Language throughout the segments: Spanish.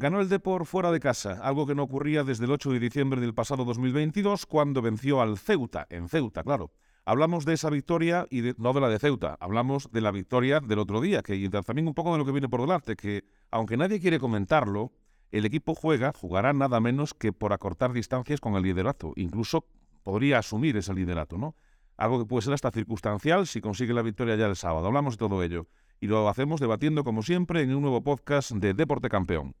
Ganó el Depor fuera de casa, algo que no ocurría desde el 8 de diciembre del pasado 2022, cuando venció al Ceuta, en Ceuta, claro. Hablamos de esa victoria y no de la de Ceuta, hablamos de la victoria del otro día, que y también un poco de lo que viene por delante, que aunque nadie quiere comentarlo, el equipo juega, jugará nada menos que por acortar distancias con el liderato, incluso podría asumir ese liderato, ¿no? Algo que puede ser hasta circunstancial si consigue la victoria ya el sábado. Hablamos de todo ello y lo hacemos debatiendo como siempre en un nuevo podcast de Deporte Campeón.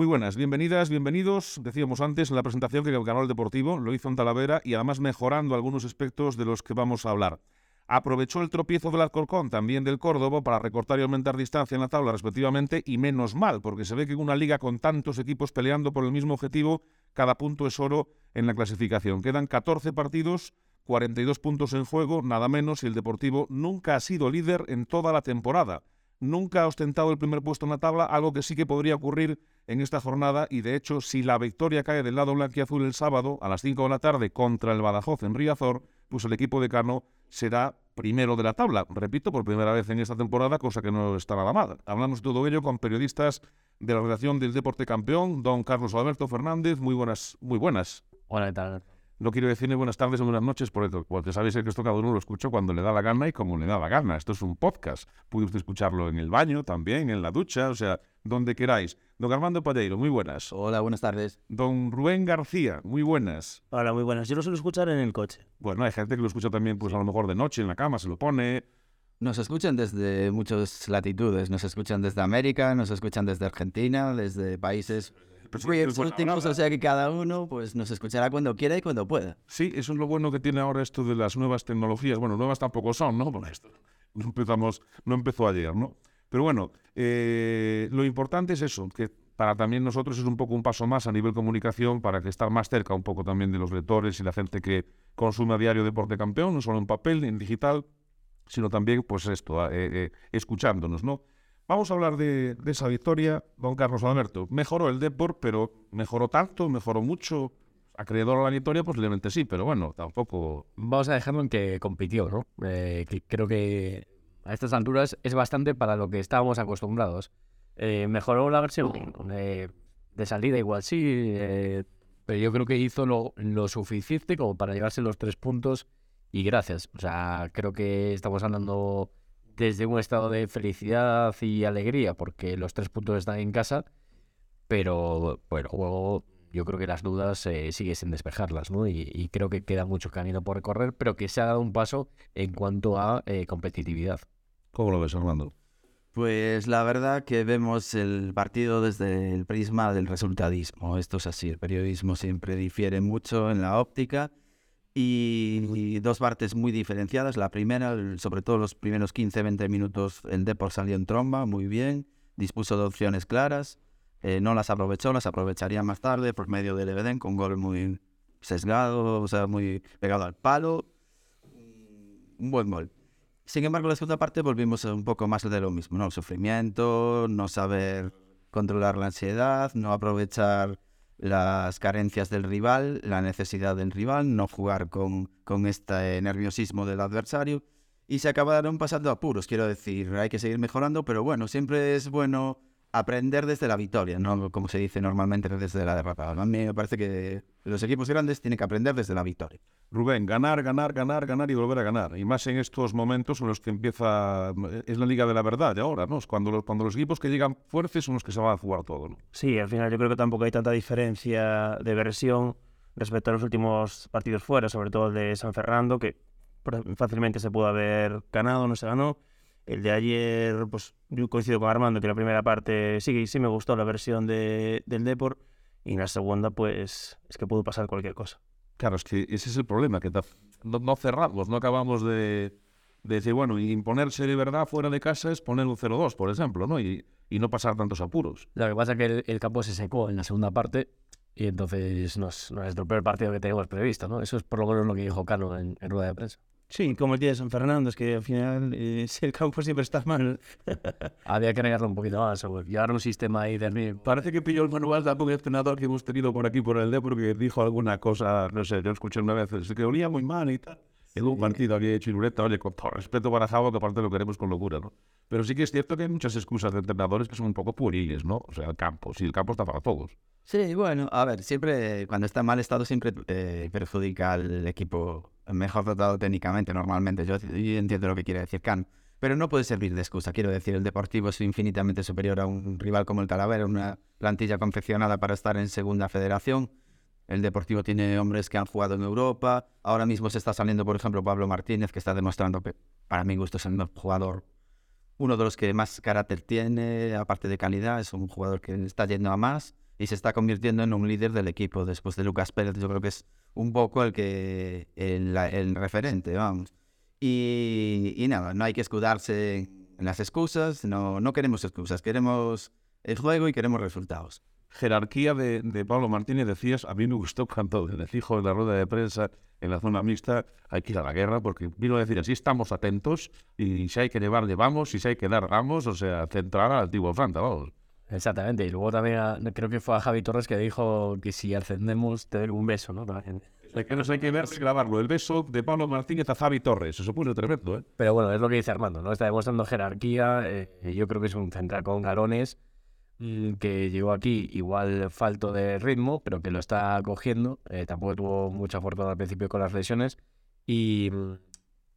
Muy buenas, bienvenidas, bienvenidos. Decíamos antes en la presentación que el canal deportivo lo hizo en Talavera y además mejorando algunos aspectos de los que vamos a hablar. Aprovechó el tropiezo del Alcorcón, también del Córdoba, para recortar y aumentar distancia en la tabla respectivamente y menos mal, porque se ve que en una liga con tantos equipos peleando por el mismo objetivo, cada punto es oro en la clasificación. Quedan 14 partidos, 42 puntos en juego, nada menos, y el Deportivo nunca ha sido líder en toda la temporada nunca ha ostentado el primer puesto en la tabla, algo que sí que podría ocurrir en esta jornada y de hecho si la victoria cae del lado blanquiazul el sábado a las 5 de la tarde contra el Badajoz en Riazor, pues el equipo de Cano será primero de la tabla. Repito, por primera vez en esta temporada, cosa que no está nada mal. Hablamos de todo ello con periodistas de la redacción del Deporte Campeón, don Carlos Alberto Fernández. Muy buenas, muy buenas. Hola, ¿qué tal? No quiero decirle buenas tardes o buenas noches, porque, porque sabéis que esto cada uno lo escucha cuando le da la gana y como le da la gana. Esto es un podcast. Puede usted escucharlo en el baño también, en la ducha, o sea, donde queráis. Don Armando Palleiro, muy buenas. Hola, buenas tardes. Don Rubén García, muy buenas. Hola, muy buenas. Yo lo suelo escuchar en el coche. Bueno, hay gente que lo escucha también, pues a lo mejor de noche, en la cama, se lo pone. Nos escuchan desde muchas latitudes. Nos escuchan desde América, nos escuchan desde Argentina, desde países pues últimos, o sea que cada uno pues nos escuchará cuando quiera y cuando pueda. Sí, eso es lo bueno que tiene ahora esto de las nuevas tecnologías. Bueno, nuevas tampoco son, ¿no? Bueno, esto no empezamos, no empezó ayer, ¿no? Pero bueno, eh, lo importante es eso, que para también nosotros es un poco un paso más a nivel comunicación para que estar más cerca un poco también de los lectores y la gente que consume a diario Deporte Campeón, no solo en papel, en digital, sino también, pues esto, eh, eh, escuchándonos, ¿no? Vamos a hablar de, esa victoria, don Carlos Alberto. Mejoró el Depor, pero mejoró tanto, mejoró mucho. ¿Acreedor a la victoria? Posiblemente sí, pero bueno, tampoco. Vamos a dejarlo en que compitió, ¿no? Eh, creo que a estas alturas es bastante para lo que estábamos acostumbrados. Eh, mejoró la versión eh, de salida, igual sí, pero yo creo que hizo lo suficiente como para llevarse los tres puntos y gracias. O sea, creo que estamos andando desde un estado de felicidad y alegría, porque los tres puntos están en casa, pero bueno, luego yo creo que las dudas eh, sigue sin despejarlas, ¿no? Y, creo que queda mucho camino por recorrer, pero que se ha dado un paso en cuanto a eh, competitividad. ¿Cómo lo ves, Armando? Pues la verdad que vemos el partido desde el prisma del resultadismo. Esto es así, el periodismo siempre difiere mucho en la óptica y, dos partes muy diferenciadas. La primera, sobre todo los primeros 15-20 minutos, el Depor salió en tromba, muy bien, dispuso de opciones claras, eh, no las aprovechó, las aprovecharía más tarde por medio del Eveden con gol muy sesgado, o sea, muy pegado al palo. Un buen gol. Sin embargo, la segunda parte volvimos un poco más de lo mismo, ¿no? El sufrimiento, no saber controlar la ansiedad, no aprovechar las carencias del rival, la necesidad del rival, no jugar con, con este nerviosismo del adversario y se acabaron pasando apuros, quiero decir, hay que seguir mejorando, pero bueno, siempre es bueno aprender desde la victoria, no como se dice normalmente desde la derrota. A mí me parece que los equipos grandes tienen que aprender desde la victoria. Rubén, ganar, ganar, ganar, ganar y volver a ganar. Y más en estos momentos en los que empieza, es la liga de la verdad ahora, ¿no? Es cuando los, cuando los equipos que llegan fuertes son los que se van a jugar todo, ¿no? Sí, al final yo creo que tampoco hay tanta diferencia de versión respecto a los últimos partidos fuera, sobre todo el de San Fernando, que fácilmente se pudo haber ganado, no se ganó. El de ayer, pues yo coincido con Armando que la primera parte sí, sí me gustó la versión de, del Deport y en la segunda, pues es que pudo pasar cualquier cosa. Claro, es que ese es el problema, que no, cerramos, no acabamos de, decir, bueno, imponerse de verdad fuera de casa es poner un 0-2, por ejemplo, ¿no? Y, no pasar tantos apuros. Lo que pasa es que el, campo se secó en la segunda parte y entonces nos, nos estropeó el partido que teníamos previsto, ¿no? Eso es por lo menos lo que dijo Cano en, rueda de prensa. Sí, como el día de San Fernando, es que al final eh, el campo siempre está mal. Había que agregarlo un poquito más, o llevar un sistema ahí de. Parece que pilló el manual de algún entrenador que hemos tenido por aquí por el D porque dijo alguna cosa, no sé, yo escuché una vez, que olía muy mal y tal. En un partido había hecho Irureta, oye, con todo respeto para Javo, que aparte lo queremos con locura, ¿no? Pero sí que es cierto que hay muchas excusas de entrenadores que son un poco pueriles, ¿no? O sea, el campo, sí, el campo está para todos. Sí, bueno, a ver, siempre cuando está en mal estado siempre eh, perjudica al equipo mejor dotado técnicamente normalmente. Yo, entiendo lo que quiere decir Can, pero no puede servir de excusa. Quiero decir, el Deportivo es infinitamente superior a un rival como el Talavera, una plantilla confeccionada para estar en segunda federación. El Deportivo tiene hombres que han jugado en Europa. Ahora mismo se está saliendo, por ejemplo, Pablo Martínez, que está demostrando que, para mi gusto, es el jugador, uno de los que más carácter tiene, aparte de calidad. Es un jugador que está yendo a más y se está convirtiendo en un líder del equipo. Después de Lucas Pérez, yo creo que es un poco el que el, el referente, vamos. Y, y, nada, no hay que escudarse en las excusas, no, no queremos excusas, queremos el juego y queremos resultados. Jerarquía de, de Pablo Martínez, decías, a mí me gustó cuando dijo en la rueda de prensa en la zona mixta, hay que ir a la guerra, porque vino a decir así, estamos atentos, y si hay que llevar, llevamos, y si hay que dar, damos, o sea, centrar al antiguo Franta, vamos. Exactamente, y luego también a- creo que fue a Javi Torres que dijo que si ascendemos te doy un beso, ¿no? Hay que, hay que ver, grabarlo. El beso de Pablo Martínez a Javi Torres. Eso puso tremendo, ¿eh? Pero bueno, es lo que dice Armando, ¿no? Está demostrando jerarquía. eh, yo creo que es un central con galones mm, que llegó aquí igual falto de ritmo, pero que lo está cogiendo. eh, tampoco tuvo mucha fortuna al principio con las lesiones. Y mm,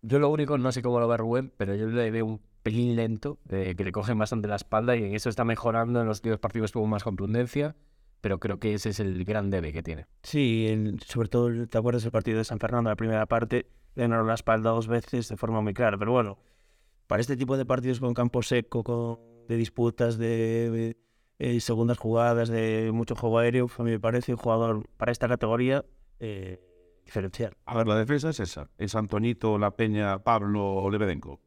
yo lo único, no sé cómo lo ve Rubén, pero yo le veo un pelín lento, eh, que le cogen bastante la espalda y en eso está mejorando. En los últimos partidos tuvo más contundencia, pero creo que ese es el gran debe que tiene. Sí, el- sobre todo, ¿te acuerdas del partido de San Fernando? La primera parte le ganaron la espalda dos veces de forma muy clara. Pero bueno, para este tipo de partidos con campo seco, con, de disputas, de, de, eh, segundas jugadas, de mucho juego aéreo, a mí me parece un jugador para esta categoría eh, diferencial. A ver, la defensa es esa. Es Antoñito, La Peña, Pablo, Lebedenko.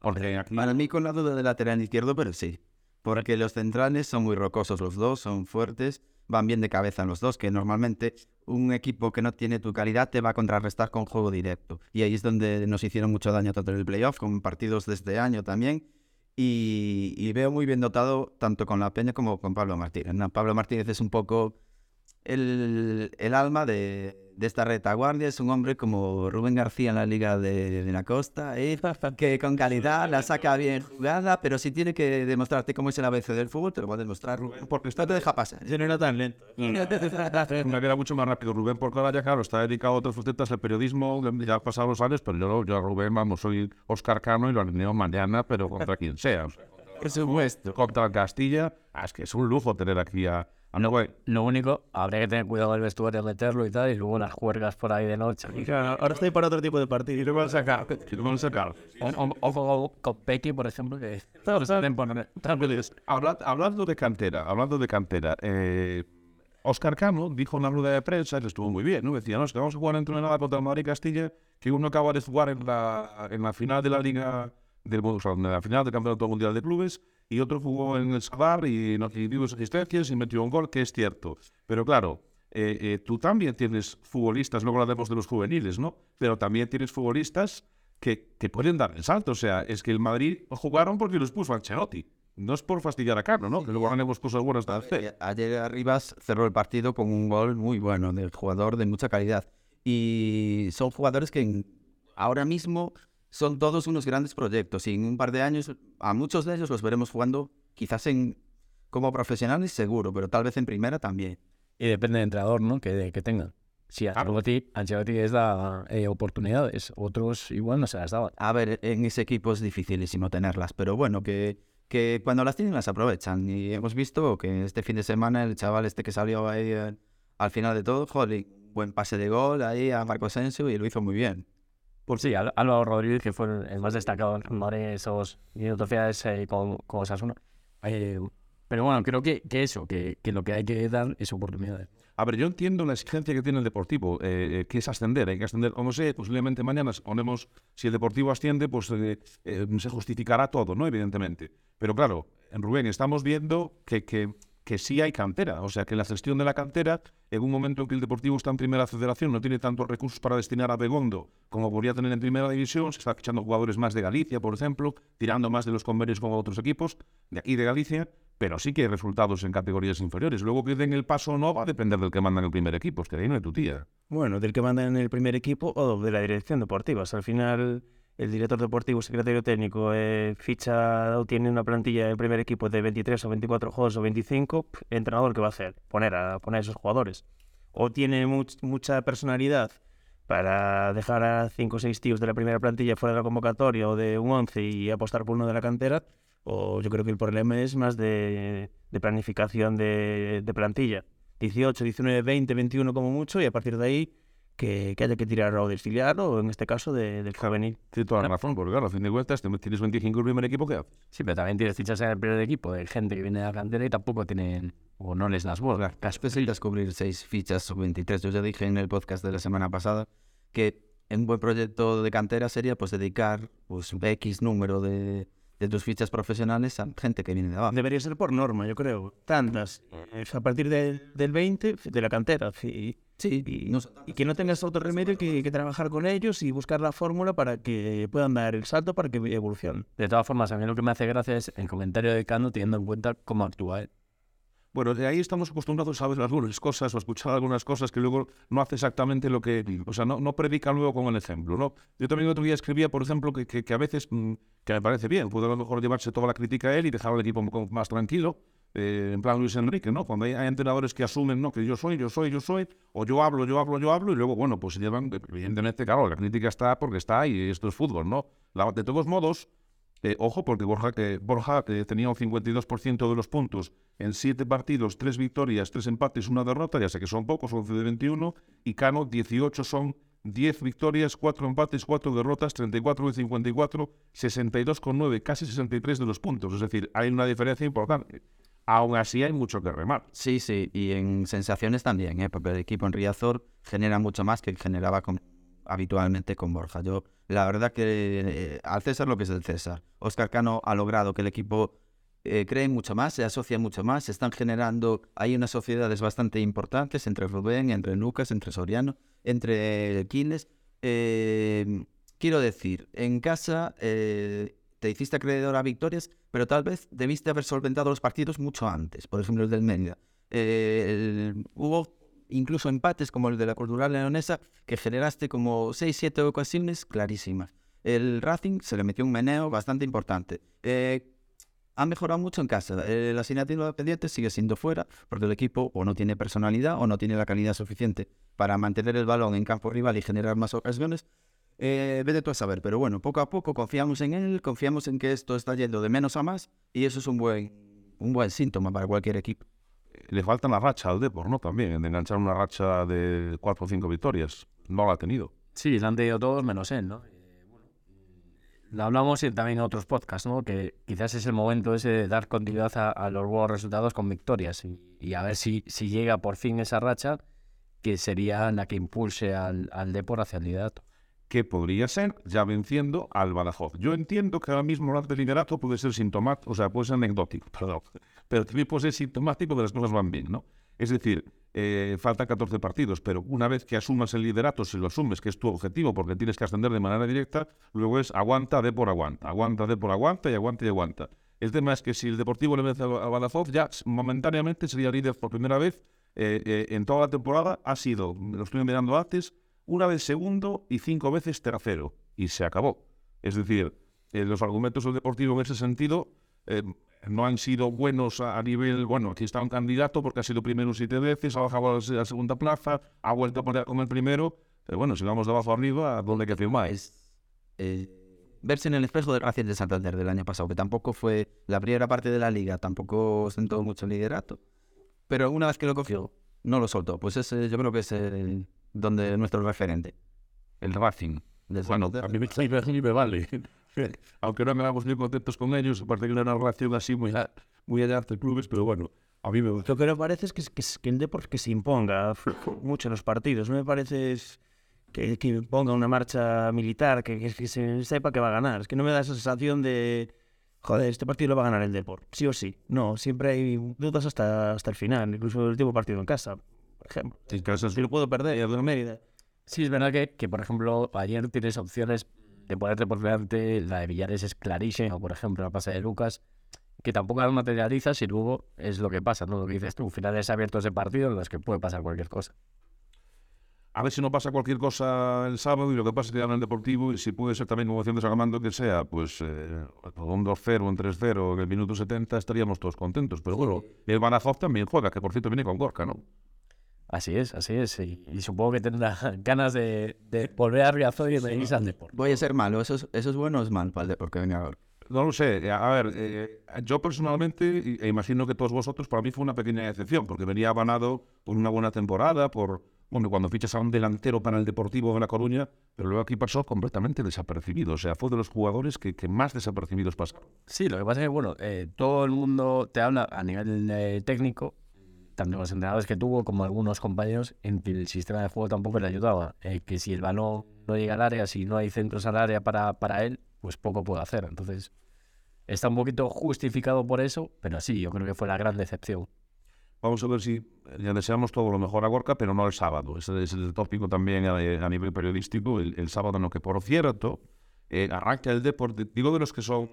Porque. Para mí con la duda del lateral izquierdo, pero sí. Porque los centrales son muy rocosos los dos, son fuertes, van bien de cabeza los dos, que normalmente un equipo que no tiene tu calidad te va a contrarrestar con juego directo. Y ahí es donde nos hicieron mucho daño tanto en el playoff, con partidos de este año también. Y, y veo muy bien dotado tanto con La Peña como con Pablo Martínez. Pablo Martínez es un poco el, el alma de, de esta retaguardia. Es un hombre como Rubén García en la Liga de, de la Costa, ¿eh? que con calidad la saca bien jugada, pero si tiene que demostrarte cómo es el ABC del fútbol, te lo va a demostrar Rubén, porque no te deja pasar. Ese no era tan lento. Una que era mucho más rápido. Rubén, porque ahora ya, claro, está dedicado a otras facetas, el periodismo, ya ha pasado los años, pero yo, yo a Rubén, vamos, soy Oscar Cano y lo alineo mañana, pero contra quien sea. o sea, Por supuesto. contra el Castilla, ah, es que es un lujo tener aquí a, Lo único, habría que tener cuidado del vestuario, meterlo y tal, y luego las juergas por ahí de noche. Claro, ahora estoy para otro tipo de partido. Y lo van a sacar, y lo van a sacar. O- con Pequi, por ejemplo, que Habla- hablando de cantera, hablando de cantera, eh, Oscar Cano dijo en la rueda de prensa, que estuvo muy bien, ¿no? Decía, no, es que vamos a jugar entre nada contra el Madrid Castilla, que uno acaba de jugar en la, en la final de la Liga, del, o sea, en la final del Campeonato Mundial de Clubes, y otro jugó en el Sadar y, no, y dio asistencias y metió un gol, que es cierto. Pero claro, eh, eh, tú también tienes futbolistas, luego hablaremos de los juveniles, ¿no? Pero también tienes futbolistas que, que pueden dar el salto. O sea, es que el Madrid jugaron porque los puso Ancelotti. No es por fastidiar a Carlos, ¿no? Que luego haremos cosas buenas de hacer. Ayer Arribas cerró el partido con un gol muy bueno del jugador de mucha calidad. Y son jugadores que en- ahora mismo son todos unos grandes proyectos. Y en un par de años, a muchos de ellos los veremos jugando quizás en como profesionales seguro, pero tal vez en primera también. Y depende del entrenador, ¿no? Que, que tengan. Si Ancelotti, Ancelotti les da eh, oportunidades, otros igual no se las daban. A ver, en ese equipo es dificilísimo tenerlas, pero bueno, que, que cuando las tienen las aprovechan. Y hemos visto que este fin de semana el chaval este que salió ahí eh, al final de todo, joder, buen pase de gol ahí a Marco Asensio y lo hizo muy bien. Por sí, Al- Álvaro Rodríguez, que fue el más destacado en Madrid esos minutos finales eh, con, con Osasuna. Eh, pero bueno, creo que, que eso, que, que lo que hay que dar es oportunidades. A ver, yo entiendo la exigencia que tiene el Deportivo, eh, eh, que es ascender, hay que ascender, o no sé, posiblemente mañana ponemos, si el Deportivo asciende, pues eh, eh, se justificará todo, ¿no? Evidentemente. Pero claro, en Rubén estamos viendo que, que que sí hay cantera. O sea, que la gestión de la cantera, en un momento en que el Deportivo está en primera federación, no tiene tantos recursos para destinar a Begondo como podría tener en primera división, se está fichando jugadores más de Galicia, por ejemplo, tirando más de los convenios con otros equipos de aquí de Galicia, pero sí que hay resultados en categorías inferiores. Luego que den el paso o no va a depender del que manda en el primer equipo, es que ahí no es tu tía. Bueno, del que manda en el primer equipo o de la dirección deportiva. O sea, al final, el director deportivo, secretario técnico, eh, ficha o tiene una plantilla en primer equipo de 23 o 24 juegos o 25, pff, entrenador, ¿qué va a hacer? Poner a, poner esos jugadores. O tiene much- mucha personalidad para dejar a 5 o 6 tíos de la primera plantilla fuera de la convocatoria o de un 11 y apostar por uno de la cantera, o yo creo que el problema es más de, de planificación de, de plantilla. 18, 19, 20, 21 como mucho, y a partir de ahí que, que haya que tirar o del filial o en este caso de- del juvenil. Tiene toda la razón, porque claro, a fin de cuentas, tienes 25 en el primer equipo, ¿qué haces? Sí, pero también tienes fichas en el primer equipo de gente que viene de la cantera y tampoco tienen, o no les das bola. Es fácil descubrir seis fichas o 23. Yo ya dije en el podcast de la semana pasada que un buen proyecto de cantera sería pues dedicar pues X número de, de tus fichas profesionales a gente que viene de abajo. Debería ser por norma, yo creo. Tantas. a partir del- del 20, de la cantera. Y, Sí, y, no son y que no tengas otro remedio que, que trabajar con ellos y buscar la fórmula para que puedan dar el salto para que evolucionen. De todas formas, a mí lo que me hace gracia es el comentario de Cano teniendo en cuenta cómo actúa él. Bueno, de ahí estamos acostumbrados a ver algunas cosas o escuchar algunas cosas que luego no hace exactamente lo que... O sea, no, predica luego con el ejemplo, ¿no? Yo también otro día escribía, por ejemplo, que, que, a veces, mm, que me parece bien, puede a lo mejor llevarse toda la crítica a él y dejar al equipo más tranquilo, eh, en plan Luis Enrique, ¿no? Cuando hay, entrenadores que asumen, ¿no? Que yo soy, yo soy, yo soy, o yo hablo, yo hablo, yo hablo, y luego, bueno, pues se llevan, evidentemente, claro, la crítica está porque está y esto es fútbol, ¿no? De todos modos, eh, ojo, porque Borja, que Borja que tenía un 52% de los puntos en 7 partidos, 3 victorias, 3 empates, una derrota, ya sé que son pocos, 11 de 21, y Cano 18 son 10 victorias, 4 empates, 4 derrotas, 34 de 54, 62,9, casi 63 de los puntos. Es decir, hay una diferencia importante. Aún así hay mucho que remar. Sí, sí, y en sensaciones también, ¿eh? porque el equipo en Riazor genera mucho más que generaba con- habitualmente con Borja. Yo, la verdad que eh, al César lo que es del César. Oscar Cano ha logrado que el equipo eh, cree mucho más, se asocia mucho más, se están generando, hay unas sociedades bastante importantes entre Rubén, entre Lucas, entre Soriano, entre Quiles. Eh, quiero decir, en casa eh, te hiciste acreedor a victorias, pero tal vez debiste haber solventado los partidos mucho antes, por ejemplo el del Mérida. El- hubo incluso empates como el de la Cultural Leonesa que generaste como 6-7 ocasiones clarísimas. El Racing se le metió un meneo bastante importante. Eh, ha mejorado mucho en casa. Eh, la asignatura pendiente sigue siendo fuera porque el equipo o no tiene personalidad o no tiene la calidad suficiente para mantener el balón en campo rival y generar más ocasiones. Eh, vete tú a saber, pero bueno, poco a poco confiamos en él, confiamos en que esto está yendo de menos a más y eso es un buen, un buen síntoma para cualquier equipo. Le falta una racha al Depor, ¿no? También, de enganchar una racha de 4 o 5 victorias. No la ha tenido. Sí, la han tenido todos menos él, ¿no? Bueno, lo hablamos también en otros podcasts, ¿no? Que quizás es el momento ese de dar continuidad a, los buenos resultados con victorias y, y a ver si, si llega por fin esa racha que sería la que impulse al, al Depor hacia el liderato. Que podría ser ya venciendo al Badajoz. Yo entiendo que ahora mismo hablar de liderato puede ser sintomático, o sea, puede ser anecdótico, perdón, pero también puede ser sintomático de las cosas van bien, ¿no? Es decir, eh, faltan 14 partidos, pero una vez que asumas el liderato, si lo asumes, que es tu objetivo, porque tienes que ascender de manera directa, luego es aguanta de por aguanta, aguanta de por aguanta y aguanta y aguanta. El tema es que si el Deportivo le vence a Badajoz, ya momentáneamente sería líder por primera vez eh, eh, en toda la temporada. Ha sido, lo estoy mirando antes, una vez segundo y cinco veces tercero. Y se acabó. Es decir, eh, los argumentos del Deportivo en ese sentido eh, no han sido buenos a, nivel, bueno, aquí está un candidato porque ha sido primero siete veces, ha bajado a la segunda plaza, ha vuelto a poner como el primero. Pero bueno, si vamos de abajo arriba, ¿dónde hay que firmar? Es eh, verse en el espejo del Racing de Santander del año pasado, que tampoco fue la primera parte de la liga, tampoco sentó mucho liderato, pero una vez que lo cogió, no lo soltó. Pues ese yo creo que es el, donde nuestro referente. El Racing. Bueno, a mí mí me vale. Aunque no me hagamos muy contentos con ellos, aparte que era una relación así muy, a- muy allá de clubes, pero bueno, a mí me gusta. Lo que me parece es que, que, que el Depor que se imponga mucho en los partidos. No me parece es que, que ponga una marcha militar, que, que- que se sepa que va a ganar. Es que no me da esa sensación de, joder, este partido lo va a ganar el Deport, sí o sí. No, siempre hay dudas hasta, hasta el final, incluso el último partido en casa, por ejemplo. Sí, que eso es- Si lo puedo perder, de Mérida. Sí, es verdad que, que, por ejemplo, ayer tienes opciones de ponerte por delante. La de Villares es clarísima, por ejemplo, la pasa de Lucas, que tampoco las materializas y luego es lo que pasa, ¿no? Lo que dices tú, finales abiertos de partido en los que puede pasar cualquier cosa. A ver si no pasa cualquier cosa el sábado y lo que pasa es que el Deportivo y si puede ser también como de Sagamando que sea, pues eh, un 2-0, un 3-0 en el minuto 70 estaríamos todos contentos. Pero bueno, el Badajoz también juega, que por cierto viene con Gorka, ¿no? Así es, así es. Y, y supongo que tendrá ganas de, de volver a Riazor y de irse al deporte. Voy a ser malo, ¿eso es, eso es bueno o es mal para el Depor que venga ahora? No lo sé. A ver, eh, yo personalmente, e imagino que todos vosotros, para mí fue una pequeña decepción, porque venía abanado por una buena temporada, por, bueno, cuando fichas a un delantero para el Deportivo de La Coruña, pero luego aquí pasó completamente desapercibido. O sea, fue de los jugadores que, que más desapercibidos pasaron. Sí, lo que pasa es que, bueno, eh, todo el mundo te habla a nivel eh, técnico, tanto los entrenadores que tuvo como algunos compañeros, en que el sistema de juego tampoco le ayudaba. Eh, que si el balón no llega al área, si no hay centros al área para, para él, pues poco puede hacer. Entonces, está un poquito justificado por eso, pero sí, yo creo que fue la gran decepción. Vamos a ver si le deseamos todo lo mejor a Gorka, pero no el sábado. Ese es el tópico también a, a nivel periodístico, el, el sábado no, que por cierto, eh, arranca el deporte, digo de los que son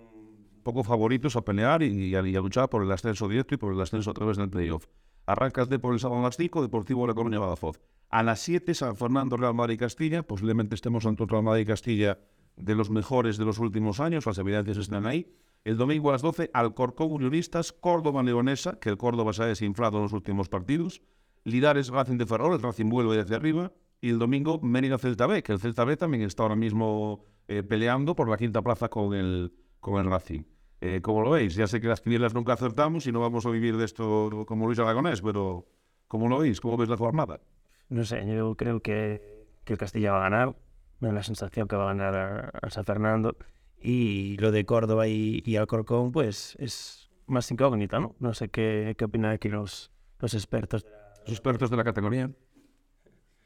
poco favoritos a pelear y, y a, y a luchar por el ascenso directo y por el ascenso a través del playoff. Arranca el deporte el sábado a las 5, Deportivo La Coruña Badajoz. A las 7, San Fernando, Real Madrid Castilla, posiblemente estemos ante Real Madrid Castilla de los mejores de los últimos años, las evidencias están ahí. El domingo a las 12, Alcorcón Unionistas, Córdoba Leonesa, que el Córdoba se ha desinflado en los últimos partidos. Lidares Racing de Ferrol, el Racing vuelve desde arriba. Y el domingo Mérida Celta B, que el Celta B también está ahora mismo eh, peleando por la quinta plaza con el, con el Racing. Eh, como lo veis, ya sé que las quinielas nunca acertamos y no vamos a vivir de esto como Luis Aragonés, pero ¿cómo lo veis? ¿Cómo veis la jornada? No sé, yo creo que, que el Castilla va a ganar. Me da la sensación que va a ganar a- al San Fernando. Y lo de Córdoba y, y Alcorcón, pues es más incógnita, ¿no? No sé qué, qué opinan aquí los, los expertos. Los expertos de la categoría.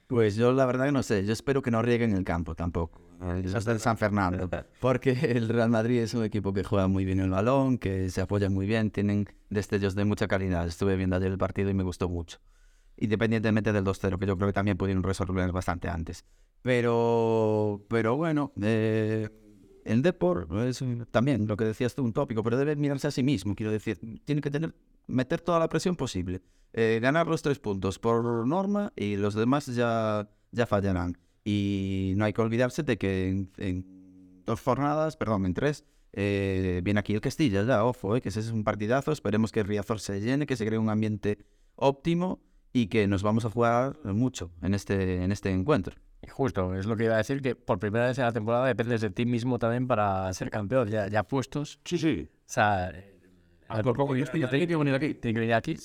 Pues yo la verdad que no sé, yo espero que no rieguen el campo tampoco. Esas del San Fernando. Porque el Real Madrid es un equipo que juega muy bien el balón, que se apoya muy bien, tienen destellos de mucha calidad. Estuve viendo ayer el partido y me gustó mucho. Independientemente del 2-0, que yo creo que también pudieron resolver bastante antes. Pero, pero bueno, eh, el Depor es también lo que decías tú, un tópico, pero debe mirarse a sí mismo. Quiero decir, tiene que tener, meter toda la presión posible. Eh, ganar los tres puntos por norma y los demás ya, ya fallarán. Y no hay que olvidarse de que en, en dos jornadas, perdón, en tres, eh, viene aquí el Castilla, ya, ojo, eh, que ese es un partidazo. Esperemos que el Riazor se llene, que se cree un ambiente óptimo y que nos vamos a jugar mucho en este, en este encuentro. Justo, es lo que iba a decir, que por primera vez en la temporada dependes de ti mismo también para ser campeón, ya, ya puestos. Sí, sí. O sea, eh, Alcorcón y Castilla tiene que venir aquí. tiene que venir aquí.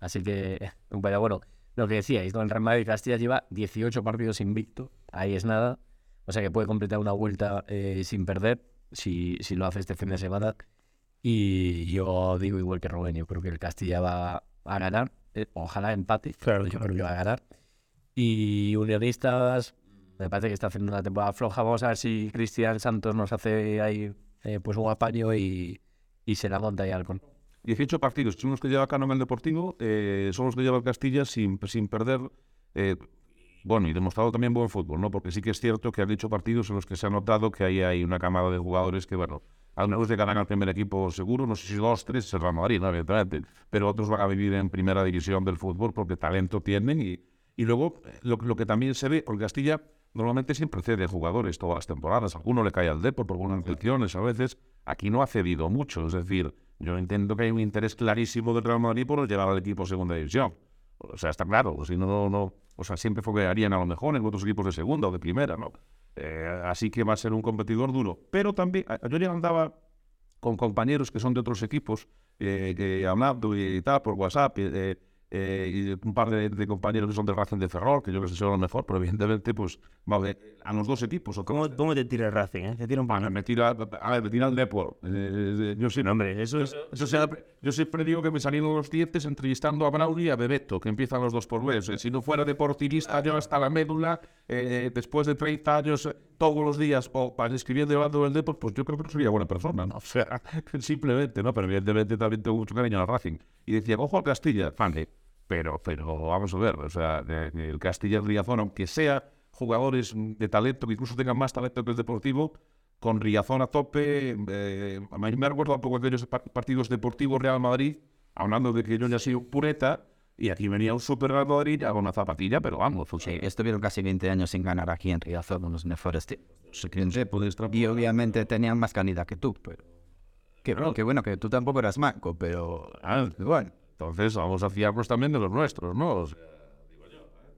Así que, pero bueno, lo que decíais, ¿no? el Real Madrid Castilla lleva 18 partidos invicto, ahí es nada. O sea que puede completar una vuelta eh, sin perder si, si lo hace este fin de semana. Y yo digo igual que Rubén, yo creo que el Castilla va a ganar. eh, ojalá empate. Claro, yo creo que va a ganar. Y Unionistas, me parece que está haciendo una temporada floja. Vamos a ver si Cristian Santos nos hace ahí eh, pues un apaño y, y se la monta ahí al con. 18 partidos, son los que lleva Cano el Deportivo, eh, son los que lleva Castilla sin, sin perder. eh, bueno, y demostrado también buen fútbol, ¿no? Porque sí que es cierto que han dicho partidos en los que se ha notado que ahí hay una camada de jugadores que, bueno, algunos llegarán al primer equipo seguro, no sé si dos, tres, Real Madrid, ¿no? pero otros van a vivir en primera división del fútbol porque talento tienen y, y luego eh, lo, lo que también se ve, porque Castilla normalmente siempre cede jugadores todas las temporadas, alguno le cae al Depor por buenas intenciones a veces, aquí no ha cedido mucho, es decir, yo entiendo que hay un interés clarísimo del Real Madrid por llevar al equipo a segunda división. O sea, está claro, si no, no, o sea, siempre foguearían a lo mejor en otros equipos de segunda o de primera, ¿no? Eh, así que va a ser un competidor duro. Pero también, yo ya andaba con compañeros que son de otros equipos, eh, que hablando y tal por WhatsApp, eh, eh, y un par de, de compañeros que son del Racing de Ferrol, que yo creo que son los mejor, pero evidentemente, pues, vale, a los dos equipos. o ¿Cómo, cómo te tira el Racing? Eh? Te tira un me tira, a ver, me tira el Depor. Eh, eh, yo, siempre, hombre, eso es... yo, siempre, yo siempre digo que me salieron los dientes entrevistando a Brauli y a Bebeto, que empiezan los dos por sea, si no fuera deportivista yo hasta la médula, eh, después de 30 años, todos los días, o para escribiendo y hablando del Depor, pues yo creo que no sería buena persona, ¿no? O sea, simplemente, ¿no? Pero evidentemente también tengo mucho cariño al Racing. Y decía, ojo al Castilla, fan, pero, pero vamos a ver, o sea, el Castilla Riazón, aunque sea jugadores de talento, que incluso tengan más talento que el Deportivo, con Riazón a tope, eh, a mí me recuerdo un poco aquellos par- partidos deportivos Real Madrid, hablando de que yo ya soy un pureta, y aquí venía un Super Madrid con una zapatilla, pero vamos, sea, Sí, estuvieron casi 20 años sin ganar aquí en Riazor, mejores se puede extrapolar. Y obviamente tenían más calidad que tú, pero... Qué, bueno, qué bueno que tú tampoco eras manco, pero... Ah, Bueno, entonces vamos a fiarnos también de los nuestros, ¿no? O sea,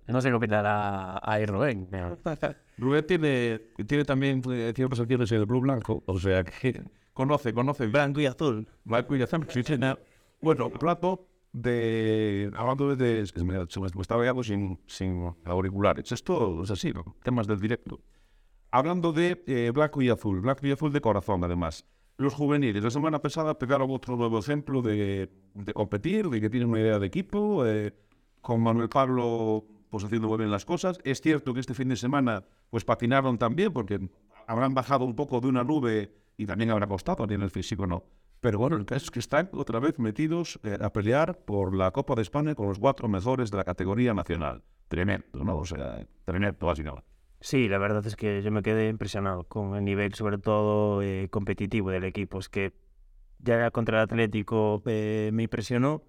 No sé qué opinará ahí Rubén. Rubén tiene, tiene también eh, ciertas acciones en el Blue Blanco, o sea que conoce, conoce Blanco y azul. Blanco y azul, sí, sí, no. Bueno, plato de. Hablando de. Es me, estaba quedando sin, sin auriculares. Esto es así, ¿no? Temas del directo. Hablando de eh, blanco y azul, blanco y azul de corazón, además. Los juveniles, la semana pasada pegaron otro nuevo ejemplo de, de competir, de que tienen una idea de equipo, eh, con Manuel Pablo pues haciendo muy bien las cosas. Es cierto que este fin de semana pues patinaron también, porque habrán bajado un poco de una nube y también habrá costado en el físico, ¿no? Pero bueno, el caso es que están otra vez metidos eh, a pelear por la Copa de España con los cuatro mejores de la categoría nacional. Tremendo, ¿no? O sea, tremendo, así no. Sí, la verdad es que yo me quedé impresionado con el nivel, sobre todo eh, competitivo del equipo. Es que ya contra el Atlético eh, me impresionó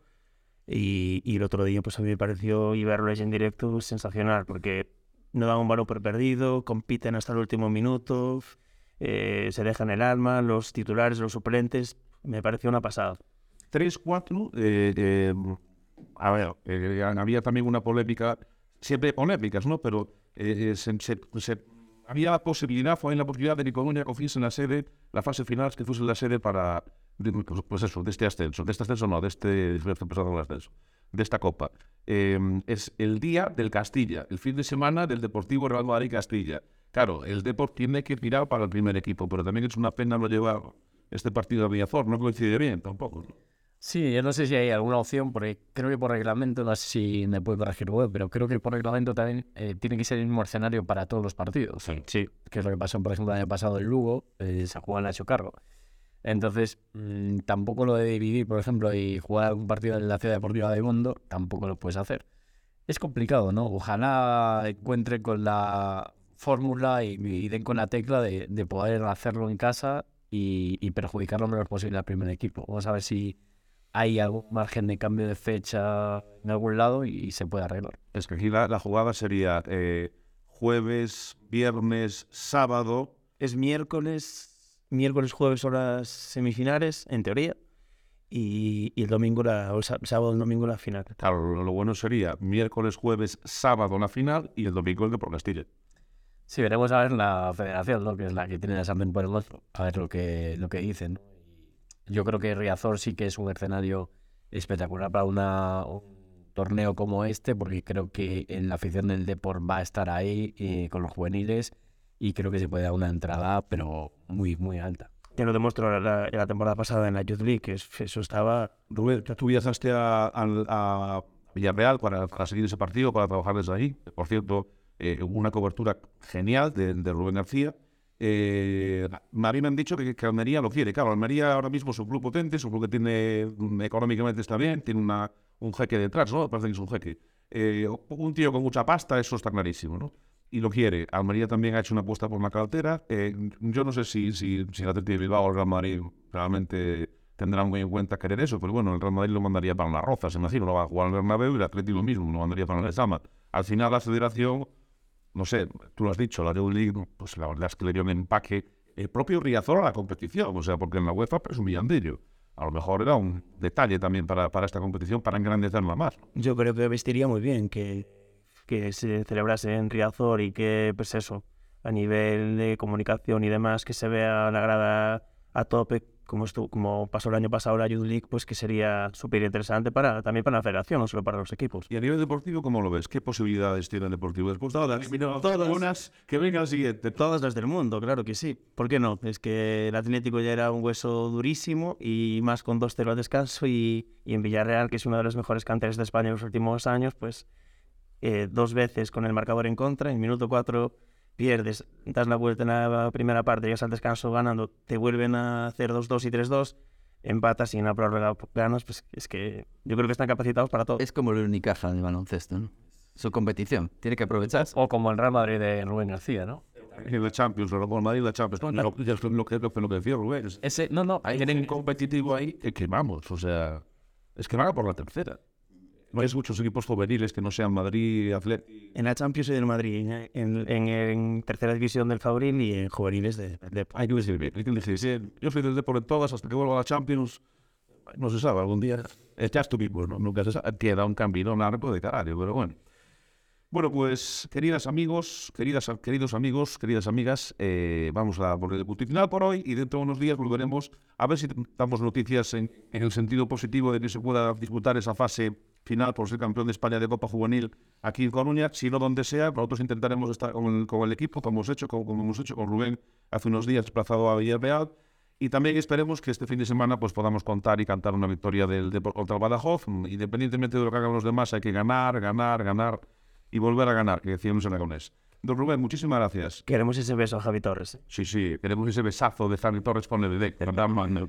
y, el otro día pues a mí me pareció y verlos en directo sensacional porque no dan un balón por perdido, compiten hasta el último minuto, eh, se dejan el alma, los titulares, los suplentes, me pareció una pasada. 3-4, eh, eh, a ver, eh, había también una polémica, siempre polémicas, ¿no? Pero eh, se, había la posibilidad, fue la posibilidad de que Colonia cogiese la sede, la fase final, que fuese la sede para, pues, eso, de este ascenso, de este ascenso no, de este, el ascenso, de esta copa. Es el día del Castilla, el fin de semana del Deportivo Real Madrid Castilla. Claro, el Deport tiene que tirar para el primer equipo, pero también es una pena no llevar este partido a Villazor, no coincide bien tampoco. ¿no? Sí, yo no sé si hay alguna opción, porque creo que por reglamento, no sé si me puede corregir web, pero creo que por reglamento también eh, tiene que ser el mismo escenario para todos los partidos. Sí. Que es lo que pasó, por ejemplo, el año pasado en Lugo, eh, se jugó en Nacho Cargo. Entonces, mm, tampoco lo de dividir, por ejemplo, y jugar un partido en la Ciudad Deportiva de Mundo, tampoco lo puedes hacer. Es complicado, ¿no? Ojalá encuentren con la fórmula y, y den con la tecla de, de poder hacerlo en casa y, y perjudicar lo menos posible al primer equipo. Vamos a ver si hay algún margen de cambio de fecha en algún lado y se puede arreglar. Es que aquí la, la jugada sería eh, jueves, viernes, sábado. Es miércoles, miércoles, jueves son las semifinales, en teoría, y, y el domingo, la, o sá- sábado, el domingo la final. Claro, lo, lo bueno sería miércoles, jueves, sábado la final y el domingo el de por Castilla. Sí, veremos a ver la federación, ¿no? que es la que tiene la examen por el otro, a ver lo que, lo que dicen. Yo creo que Riazor sí que es un escenario espectacular para una, un torneo como este, porque creo que en la afición del Deport va a estar ahí eh, con los juveniles y creo que se puede dar una entrada, pero muy, muy alta. Ya lo demostró la, la temporada pasada en la Youth League, que es- eso estaba... Rubén, tú viajaste a, a- a Villarreal para, para seguir ese partido, para trabajar desde ahí. Por cierto, eh, una cobertura genial de, de Rubén García. Eh, a mí me han dicho que, que Almería lo quiere. Claro, Almería ahora mismo es un club potente, es un club que tiene, mm, económicamente está bien, tiene una, un jeque detrás, ¿no? Parece que es un jeque. Eh, un tío con mucha pasta, eso está clarísimo, ¿no? Y lo quiere. Almería también ha hecho una apuesta por una cartera. Eh, yo no sé si, si, si el Atlético de Bilbao o el Real Madrid realmente tendrán muy en cuenta querer eso, pero bueno, el Real Madrid lo mandaría para una roza, se imagino, no va a jugar al Bernabéu y el Atlético lo mismo, lo mandaría para el Lezama. Al final la federación, no sé, tú lo has dicho, la Youth League, pues la verdad es que le dio un empaque el propio Riazor a la competición, o sea, porque en la UEFA presumían de ello. A lo mejor era un detalle también para, para esta competición, para engrandecerla más. Yo creo que vestiría muy bien que, que se celebrase en Riazor y que, pues eso, a nivel de comunicación y demás, que se vea la grada a tope, como, estu- como pasó el año pasado la Youth League, pues que sería súper interesante para, también para la federación, no solo para los equipos. Y a nivel deportivo, ¿cómo lo ves? ¿Qué posibilidades tiene el deportivo? Después de ahora, eliminado todas unas, que venga el siguiente. Todas las del mundo, claro que sí. ¿Por qué no? Es que el Atlético ya era un hueso durísimo y más con 2-0 al descanso y, y en Villarreal, que es una de las mejores canteras de España en los últimos años, pues eh, dos veces con el marcador en contra, en minuto 4 pierdes, das la vuelta en la primera parte, llegas al descanso ganando, te vuelven a hacer 2-2 y 3-2, empatas y en la prórroga ganas, pues es que yo creo que están capacitados para todo. Es como el Unicaja de baloncesto, ¿no? Su competición. Tiene que aprovechar. O como el Real Madrid de Rubén García, ¿no? En la Champions, el Real Madrid, la Champions. No, lo, es lo, que, lo, que- lo que decía Rubén. es- Ese, no, no, Hay un competitivo ahí que, que vamos, o sea, es que van a por la tercera. No hay muchos equipos juveniles que no sean Madrid, Atleti. En la Champions y del Madrid, en, en- en- en tercera división del Fabril y en juveniles de, Depor. Hay que decir bien, hay que decir bien. Yo soy del Depor en todas hasta que vuelva a la Champions. No se sabe, algún día ya estuvimos, ¿no? nunca se sabe. Queda un camino largo de carajo, pero bueno. Bueno, pues, queridas amigos, queridas, queridos amigos, queridas amigas, eh, vamos a poner el punto final por hoy y dentro de unos días volveremos a ver si damos noticias en, en el sentido positivo de que se pueda disputar esa fase final por ser campeón de España de Copa Juvenil aquí en Coruña, si no donde sea, nosotros intentaremos estar con el, con el equipo, como hemos hecho, como, como hemos hecho con Rubén hace unos días desplazado a Villarreal, y también esperemos que este fin de semana pues podamos contar y cantar una victoria del Depor contra el Badajoz. Independientemente de lo que hagan los demás, hay que ganar, ganar, ganar y volver a ganar, que decíamos en Aragonés. Don Rubén, muchísimas gracias. Queremos ese beso a Javi Torres. ¿eh? Sí, sí, queremos ese besazo de Javi Torres con el bebé.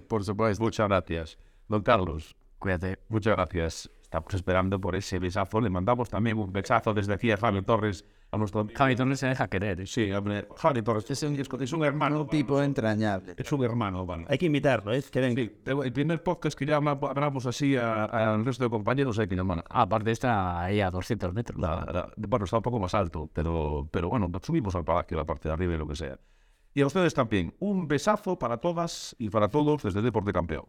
Por supuesto. Muchas gracias. Don Carlos, Cuídate. muchas gracias. Estamos esperando por ese besazo. Le mandamos también un besazo desde aquí a Javi Torres, a nuestro amigo. Javi Torres se deja querer. ¿eh? Sí, hombre, Javi Torres es un, es un hermano. Un tipo entrañable. Es un hermano, van. Hay que invitarlo, ¿eh? Que. Sí, el primer podcast que ya habla- hablamos así al resto de compañeros hay que llamar. Aparte está ahí a 200 metros. La- la- bueno, está un poco más alto, pero, pero bueno, subimos al palacio, la parte de arriba y lo que sea. Y a ustedes también, un besazo para todas y para todos desde Deporte Campeón.